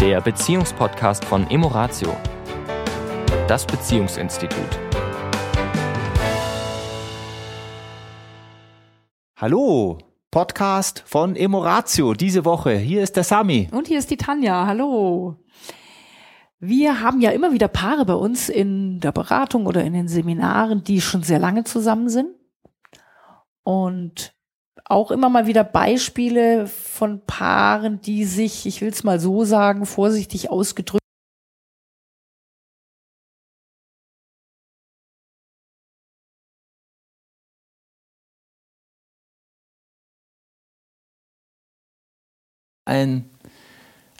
der Beziehungspodcast von Emoratio, das Beziehungsinstitut. Hallo, Podcast von Emoratio diese Woche. Hier ist der Sami. Und hier ist die Tanja. Hallo. Wir haben ja immer wieder Paare bei uns in der Beratung oder in den Seminaren, die schon sehr lange zusammen sind. Und auch immer mal wieder Beispiele von Paaren, die sich, ich will es mal so sagen, vorsichtig ausgedrückt, ein,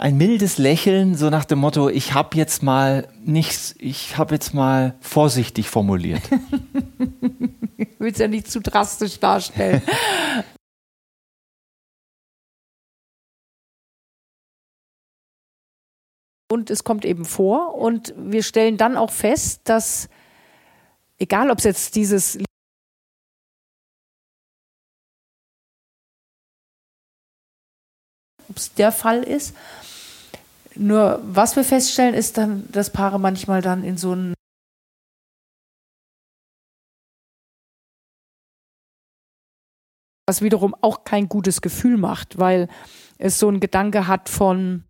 ein mildes Lächeln, so nach dem Motto, ich habe jetzt mal nichts, ich habe jetzt mal vorsichtig formuliert. ich will es ja nicht zu drastisch darstellen. und es kommt eben vor und wir stellen dann auch fest, dass egal ob es jetzt dieses ob es der Fall ist. Nur was wir feststellen, ist dann, dass Paare manchmal dann in so einen was wiederum auch kein gutes Gefühl macht, weil es so einen Gedanke hat von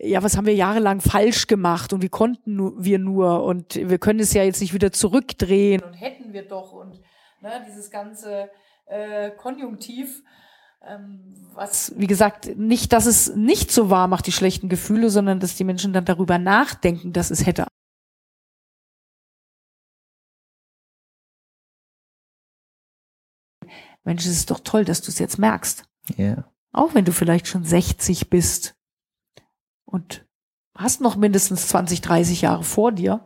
ja, was haben wir jahrelang falsch gemacht und wie konnten wir nur und wir können es ja jetzt nicht wieder zurückdrehen und hätten wir doch und ne, dieses ganze äh, Konjunktiv was, wie gesagt, nicht, dass es nicht so wahr macht, die schlechten Gefühle, sondern dass die Menschen dann darüber nachdenken, dass es hätte. Mensch, es ist doch toll, dass du es jetzt merkst. Ja. Yeah. Auch wenn du vielleicht schon 60 bist und hast noch mindestens 20, 30 Jahre vor dir,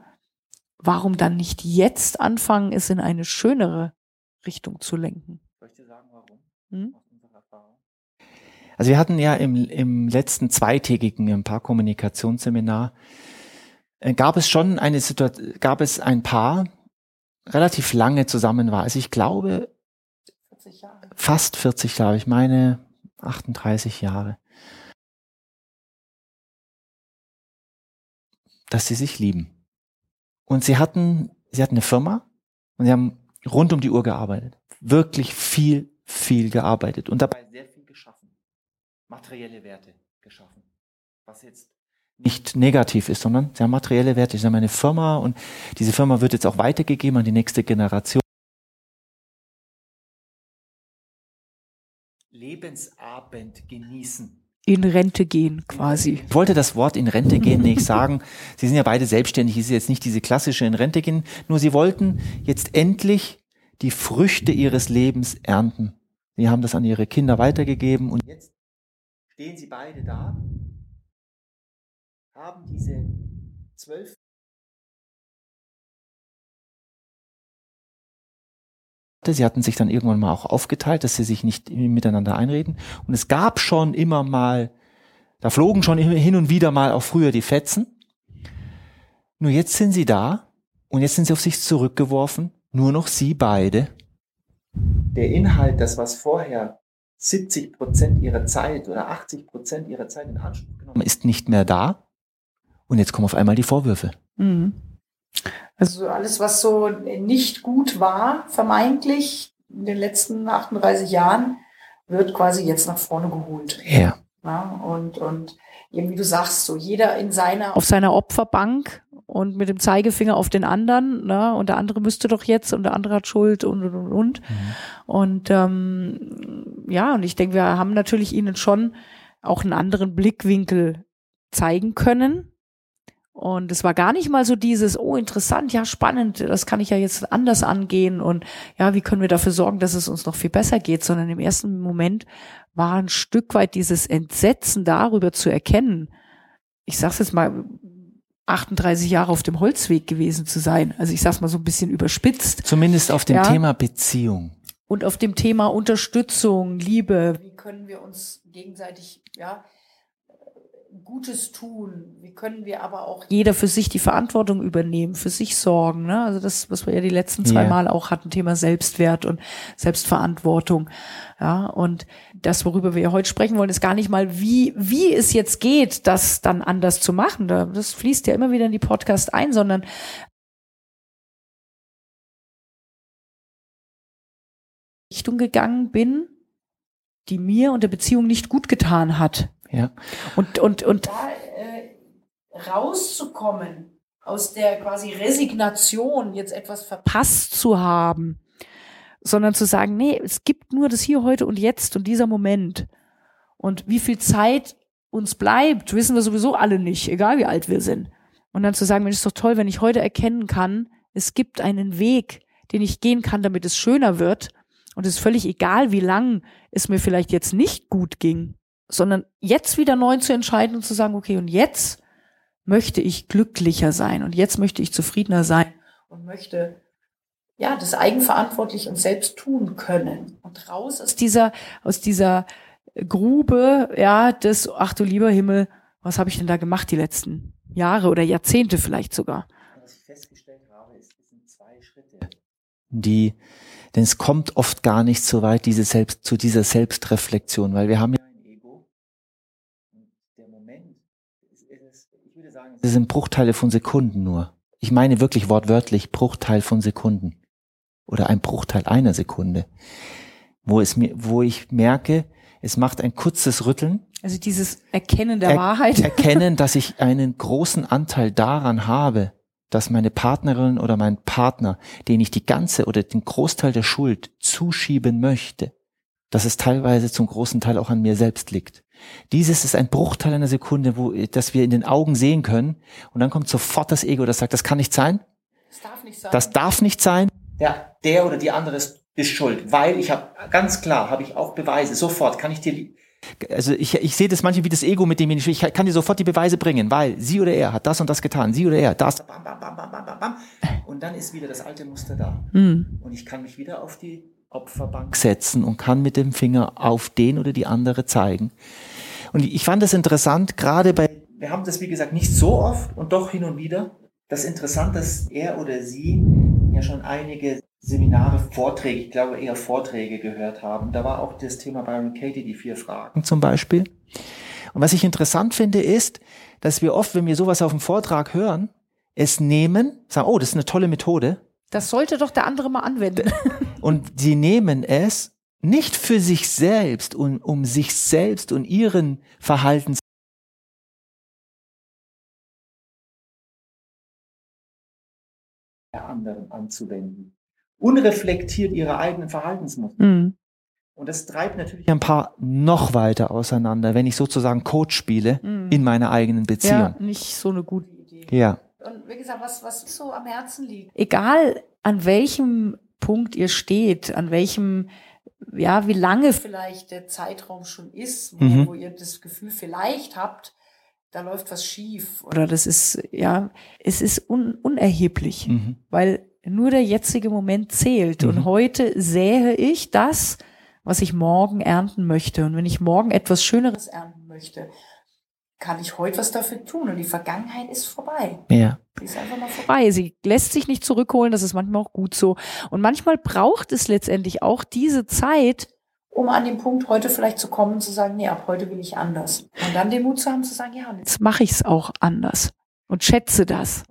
warum dann nicht jetzt anfangen, es in eine schönere Richtung zu lenken? Soll ich dir sagen, warum? Hm? Also wir hatten ja im, im letzten zweitägigen im Paarkommunikationsseminar äh, gab es schon eine Situation, gab es ein Paar relativ lange zusammen war. Also ich glaube 40 fast 40 Jahre. Ich meine 38 Jahre. Dass sie sich lieben. Und sie hatten, sie hatten eine Firma und sie haben rund um die Uhr gearbeitet. Wirklich viel, viel gearbeitet und dabei sehr viel materielle Werte geschaffen. Was jetzt nicht negativ ist, sondern sie haben materielle Werte. Sie haben eine Firma und diese Firma wird jetzt auch weitergegeben an die nächste Generation. Lebensabend genießen. In Rente gehen quasi. Ich wollte das Wort in Rente gehen nicht sagen. Sie sind ja beide selbstständig, ist jetzt nicht diese klassische in Rente gehen, nur sie wollten jetzt endlich die Früchte ihres Lebens ernten. Sie haben das an ihre Kinder weitergegeben und jetzt stehen sie beide da, haben diese zwölf Sie hatten sich dann irgendwann mal auch aufgeteilt, dass sie sich nicht miteinander einreden. Und es gab schon immer mal, da flogen schon hin und wieder mal auch früher die Fetzen. Nur jetzt sind sie da und jetzt sind sie auf sich zurückgeworfen, nur noch sie beide. Der Inhalt, das was vorher 70 Prozent ihrer Zeit oder 80 Prozent ihrer Zeit in Anspruch genommen ist nicht mehr da. Und jetzt kommen auf einmal die Vorwürfe. Mhm. Also alles, was so nicht gut war, vermeintlich in den letzten 38 Jahren, wird quasi jetzt nach vorne geholt. Ja. ja und, und eben wie du sagst, so jeder in seiner, auf seiner Opferbank und mit dem Zeigefinger auf den anderen, ne? und der andere müsste doch jetzt und der andere hat Schuld und und und und. Mhm. Und ähm, ja, und ich denke, wir haben natürlich ihnen schon auch einen anderen Blickwinkel zeigen können. Und es war gar nicht mal so dieses, oh, interessant, ja, spannend, das kann ich ja jetzt anders angehen und ja, wie können wir dafür sorgen, dass es uns noch viel besser geht, sondern im ersten Moment war ein Stück weit dieses Entsetzen darüber zu erkennen. Ich sag's jetzt mal, 38 Jahre auf dem Holzweg gewesen zu sein. Also ich sag's mal so ein bisschen überspitzt. Zumindest auf dem ja. Thema Beziehung. Und auf dem Thema Unterstützung, Liebe. Wie können wir uns gegenseitig, ja, Gutes tun? Wie können wir aber auch jeder für sich die Verantwortung übernehmen, für sich sorgen? Ne? Also das, was wir ja die letzten zwei yeah. Mal auch hatten, Thema Selbstwert und Selbstverantwortung. Ja, und das, worüber wir heute sprechen wollen, ist gar nicht mal, wie, wie es jetzt geht, das dann anders zu machen. Das fließt ja immer wieder in die Podcast ein, sondern Richtung gegangen bin, die mir und der Beziehung nicht gut getan hat. Ja. Und, und, und da äh, rauszukommen aus der quasi Resignation, jetzt etwas verpasst zu haben, sondern zu sagen, nee, es gibt nur das hier, heute und jetzt und dieser Moment. Und wie viel Zeit uns bleibt, wissen wir sowieso alle nicht, egal wie alt wir sind. Und dann zu sagen, Mensch, ist doch toll, wenn ich heute erkennen kann, es gibt einen Weg, den ich gehen kann, damit es schöner wird. Und es ist völlig egal, wie lang es mir vielleicht jetzt nicht gut ging sondern jetzt wieder neu zu entscheiden und zu sagen, okay, und jetzt möchte ich glücklicher sein und jetzt möchte ich zufriedener sein und möchte ja das eigenverantwortlich und selbst tun können. Und raus aus dieser aus dieser Grube ja des ach du lieber Himmel was habe ich denn da gemacht die letzten Jahre oder Jahrzehnte vielleicht sogar? Was ich festgestellt habe ist es sind zwei Schritte. Die denn es kommt oft gar nicht so weit diese selbst zu dieser Selbstreflexion weil wir haben ja Das sind Bruchteile von Sekunden nur. Ich meine wirklich wortwörtlich Bruchteil von Sekunden. Oder ein Bruchteil einer Sekunde. Wo es mir, wo ich merke, es macht ein kurzes Rütteln. Also dieses Erkennen der er Wahrheit. Erkennen, dass ich einen großen Anteil daran habe, dass meine Partnerin oder mein Partner, den ich die ganze oder den Großteil der Schuld zuschieben möchte, dass es teilweise zum großen Teil auch an mir selbst liegt. Dieses ist ein Bruchteil einer Sekunde, wo, dass wir in den Augen sehen können. Und dann kommt sofort das Ego, das sagt, das kann nicht sein. Das darf nicht sein. Das darf nicht sein. Ja, der oder die andere ist, ist schuld, weil ich habe ganz klar, habe ich auch Beweise. Sofort kann ich dir, also ich, ich sehe das manchmal wie das Ego, mit dem ich, ich kann dir sofort die Beweise bringen, weil sie oder er hat das und das getan, sie oder er das. Bam, bam, bam, bam, bam, bam. Und dann ist wieder das alte Muster da. Mhm. Und ich kann mich wieder auf die Opferbank setzen und kann mit dem Finger auf den oder die andere zeigen. Und ich fand das interessant, gerade bei, wir haben das wie gesagt nicht so oft und doch hin und wieder. Das interessant, dass er oder sie ja schon einige Seminare, Vorträge, ich glaube eher Vorträge gehört haben. Da war auch das Thema Byron Katie, die vier Fragen zum Beispiel. Und was ich interessant finde, ist, dass wir oft, wenn wir sowas auf dem Vortrag hören, es nehmen, sagen, oh, das ist eine tolle Methode. Das sollte doch der andere mal anwenden. Und sie nehmen es nicht für sich selbst und um sich selbst und ihren Verhaltens der anderen anzuwenden. Unreflektiert ihre eigenen Verhaltensmuster. Mhm. Und das treibt natürlich ein paar noch weiter auseinander, wenn ich sozusagen Coach spiele mhm. in meiner eigenen Beziehung. Ja, nicht so eine gute Idee. Ja. Wie gesagt, was, was so am Herzen liegt. Egal an welchem Punkt ihr steht, an welchem ja, wie lange vielleicht der Zeitraum schon ist, wo, mhm. wo ihr das Gefühl vielleicht habt, da läuft was schief oder das ist, ja, es ist un unerheblich, mhm. weil nur der jetzige Moment zählt. Mhm. Und heute sähe ich das, was ich morgen ernten möchte. Und wenn ich morgen etwas Schöneres ernten möchte, kann ich heute was dafür tun. Und die Vergangenheit ist vorbei. Ja. Sie ist einfach mal vorbei. Sie lässt sich nicht zurückholen. Das ist manchmal auch gut so. Und manchmal braucht es letztendlich auch diese Zeit, um an den Punkt heute vielleicht zu kommen und zu sagen, nee, ab heute will ich anders. Und dann den Mut zu haben, zu sagen, ja, und jetzt mache ich es auch anders. Und schätze das.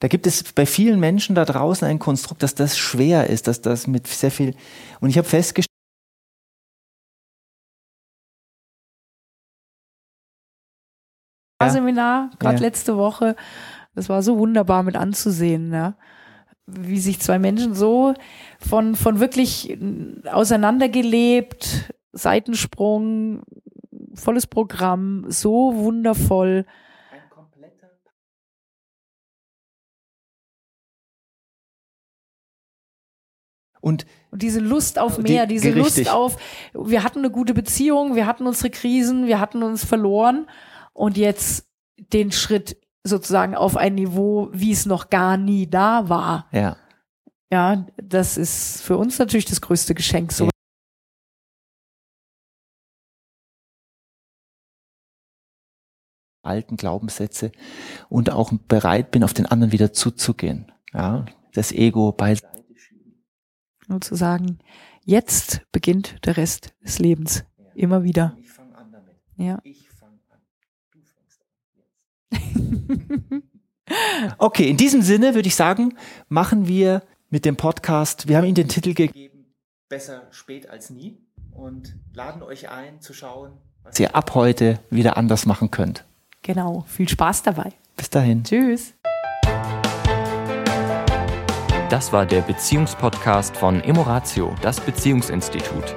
Da gibt es bei vielen Menschen da draußen ein Konstrukt, dass das schwer ist, dass das mit sehr viel, und ich habe festgestellt, Seminar, gerade ja. letzte Woche. Das war so wunderbar mit anzusehen, ja. wie sich zwei Menschen so von, von wirklich auseinandergelebt, Seitensprung, volles Programm, so wundervoll. Ein kompletter Und, und diese Lust auf mehr, die, diese richtig. Lust auf, wir hatten eine gute Beziehung, wir hatten unsere Krisen, wir hatten uns verloren und jetzt den Schritt sozusagen auf ein Niveau, wie es noch gar nie da war. Ja. Ja, das ist für uns natürlich das größte Geschenk. So alten Glaubenssätze und auch bereit bin, auf den anderen wieder zuzugehen. Ja, das Ego beiseite schieben. Und zu sagen, jetzt beginnt der Rest des Lebens. Ja. Immer wieder. Ich fange an damit. Ja. Ich fange an. Du fängst an. Jetzt. okay, in diesem Sinne würde ich sagen, machen wir mit dem Podcast, wir haben Ihnen den Titel gegeben, besser spät als nie und laden euch ein zu schauen, was ihr ab heute wieder anders machen könnt. Genau, viel Spaß dabei. Bis dahin. Tschüss. Das war der Beziehungspodcast von Emoratio, das Beziehungsinstitut.